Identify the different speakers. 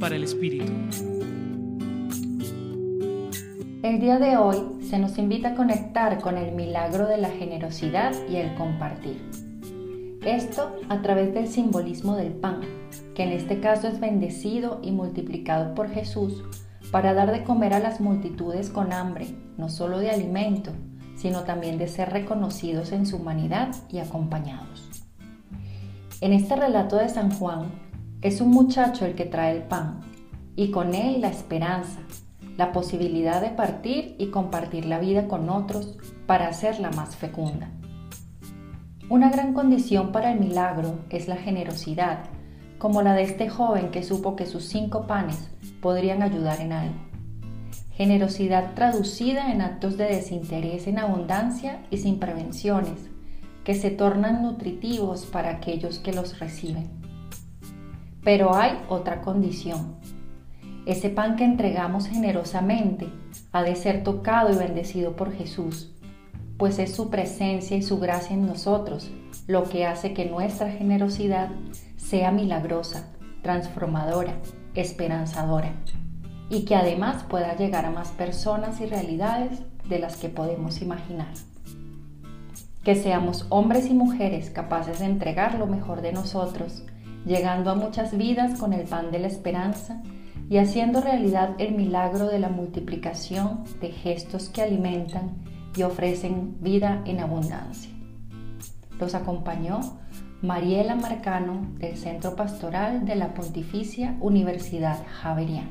Speaker 1: Para el Espíritu.
Speaker 2: El día de hoy se nos invita a conectar con el milagro de la generosidad y el compartir. Esto a través del simbolismo del pan, que en este caso es bendecido y multiplicado por Jesús para dar de comer a las multitudes con hambre, no solo de alimento, sino también de ser reconocidos en su humanidad y acompañados. En este relato de San Juan, es un muchacho el que trae el pan y con él la esperanza, la posibilidad de partir y compartir la vida con otros para hacerla más fecunda. Una gran condición para el milagro es la generosidad, como la de este joven que supo que sus cinco panes podrían ayudar en algo. Generosidad traducida en actos de desinterés en abundancia y sin prevenciones, que se tornan nutritivos para aquellos que los reciben. Pero hay otra condición. Ese pan que entregamos generosamente ha de ser tocado y bendecido por Jesús, pues es su presencia y su gracia en nosotros lo que hace que nuestra generosidad sea milagrosa, transformadora, esperanzadora y que además pueda llegar a más personas y realidades de las que podemos imaginar que seamos hombres y mujeres capaces de entregar lo mejor de nosotros, llegando a muchas vidas con el pan de la esperanza y haciendo realidad el milagro de la multiplicación de gestos que alimentan y ofrecen vida en abundancia. Los acompañó Mariela Marcano del Centro Pastoral de la Pontificia Universidad Javeriana.